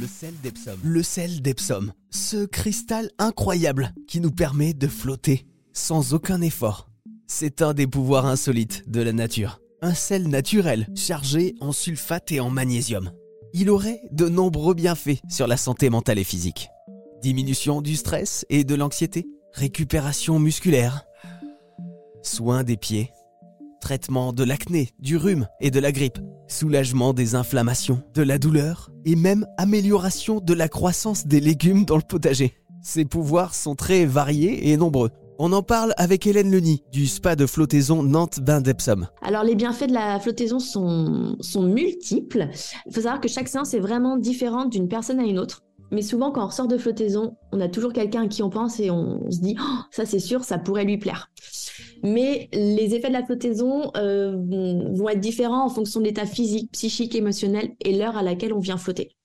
Le sel d'Epsom. Le. Ce cristal incroyable qui nous permet de flotter sans aucun effort. C'est un des pouvoirs insolites de la nature. Un sel naturel chargé en sulfate et en magnésium. Il aurait de nombreux bienfaits sur la santé mentale et physique. Diminution du stress et de l'anxiété, récupération musculaire, soins des pieds, traitement de l'acné, du rhume et de la grippe, soulagement des inflammations, de la douleur et même amélioration de la croissance des légumes dans le potager. Ces pouvoirs sont très variés et nombreux. On en parle avec Hélène Leny du spa de flottaison Nantes Bain d'Epsom. Alors les bienfaits de la flottaison sont, sont multiples. Il faut savoir que chaque séance est vraiment différente d'une personne à une autre. Mais souvent, quand on ressort de flottaison, on a toujours quelqu'un à qui on pense et on, se dit oh, ça c'est sûr, ça pourrait lui plaire. Mais les effets de la flottaison euh, vont être différents en fonction de l'état physique, psychique, émotionnel et l'heure à laquelle on vient flotter.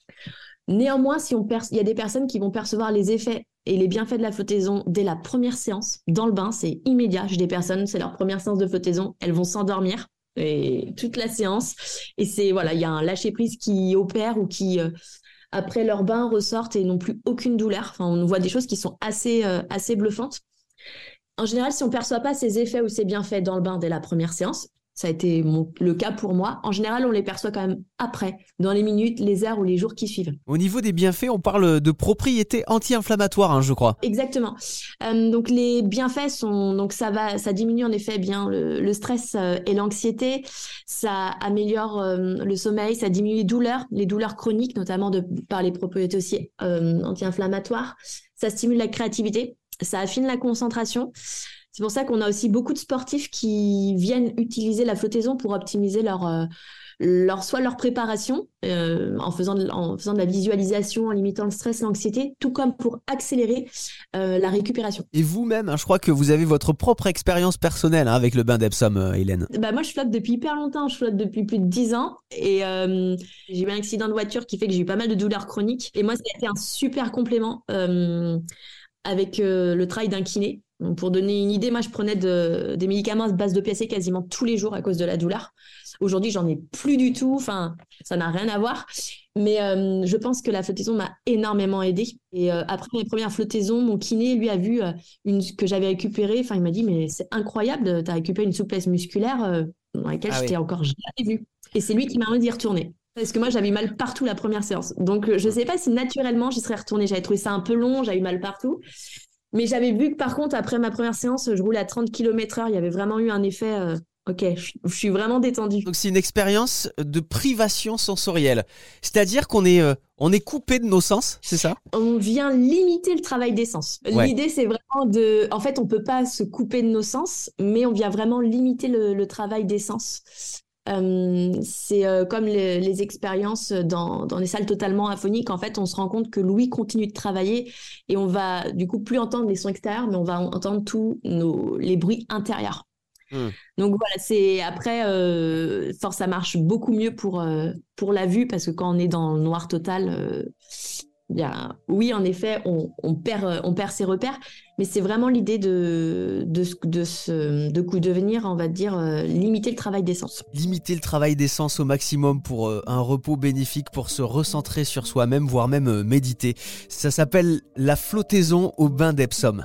Néanmoins, si on il y a des personnes qui vont percevoir les effets et les bienfaits de la flottaison dès la première séance dans le bain, c'est immédiat. J'ai des personnes, c'est leur première séance de flottaison, elles vont s'endormir et toute la séance et c'est voilà, il y a un lâcher prise qui opère ou qui euh, après leur bain ressortent et n'ont plus aucune douleur. Enfin, on voit des choses qui sont assez euh, assez bluffantes. En général, si on perçoit pas ces effets ou ces bienfaits dans le bain dès la première séance, ça a été le cas pour moi. En général, on les perçoit quand même après, dans les minutes, les heures ou les jours qui suivent. Au niveau des bienfaits, on parle de propriétés anti-inflammatoires, hein, je crois. Exactement. Euh, donc les bienfaits sont donc ça va, ça diminue en effet bien le, stress euh, et l'anxiété. Ça améliore euh, le sommeil, ça diminue les douleurs, les douleurs chroniques, notamment de par les propriétés aussi anti-inflammatoires. Ça stimule la créativité, ça affine la concentration. C'est pour ça qu'on a aussi beaucoup de sportifs qui viennent utiliser la flottaison pour optimiser leur, euh, leur soit leur préparation euh, en, faisant de, en faisant de la visualisation, en limitant le stress, l'anxiété, tout comme pour accélérer euh, la récupération. Et vous-même, hein, je crois que vous avez votre propre expérience personnelle hein, avec le bain d'Epsom, Hélène. Bah moi, je flotte depuis hyper longtemps. Je flotte depuis plus de 10 ans et j'ai eu un accident de voiture qui fait que j'ai eu pas mal de douleurs chroniques. Et moi, ça a été un super complément avec le travail d'un kiné pour donner une idée, moi, je prenais des médicaments à base de PC quasiment tous les jours à cause de la douleur. Aujourd'hui, j'en ai plus du tout. Enfin, ça n'a rien à voir. Mais euh, je pense que la flottaison m'a énormément aidé. Et euh, après mes premières flottaisons, mon kiné, lui, a vu euh, une que j'avais récupérée. Enfin, il m'a dit, mais c'est incroyable, tu as récupéré une souplesse musculaire dans laquelle ah je t'ai encore jamais vue. Et c'est lui qui m'a envie d'y retourner. Parce que moi, j'avais mal partout la première séance. Donc, je ne sais pas si naturellement, j'y serais retournée. J'avais trouvé ça un peu long, j'avais eu mal partout. Mais j'avais vu que par contre, après ma première séance, je roule à 30 km/h. Il y avait vraiment eu un effet. Euh, ok, je, suis vraiment détendu. Donc c'est une expérience de privation sensorielle. C'est-à-dire qu'on est, euh, on est coupé de nos sens, c'est ça? On vient limiter le travail des sens. L'idée, c'est vraiment de. En fait, on peut pas se couper de nos sens, mais on vient vraiment limiter le, le travail des sens. Euh, c'est euh, comme les, expériences dans, dans, les salles totalement aphoniques. En fait, on se rend compte que l'ouïe continue de travailler et on va du coup plus entendre les sons extérieurs, mais on va entendre tous nos, les bruits intérieurs. Hmm. Donc voilà, c'est après, euh, force, ça marche beaucoup mieux pour, pour la vue parce que quand on est dans le noir total, oui, en effet, on, perd, on perd ses repères, mais c'est vraiment l'idée de, de, de, ce, de, coup, de venir, on va dire, euh, limiter le travail d'essence. Limiter le travail d'essence au maximum pour euh, un repos bénéfique, pour se recentrer sur soi-même, voire même euh, méditer. Ça s'appelle la flottaison au bain d'Epsom.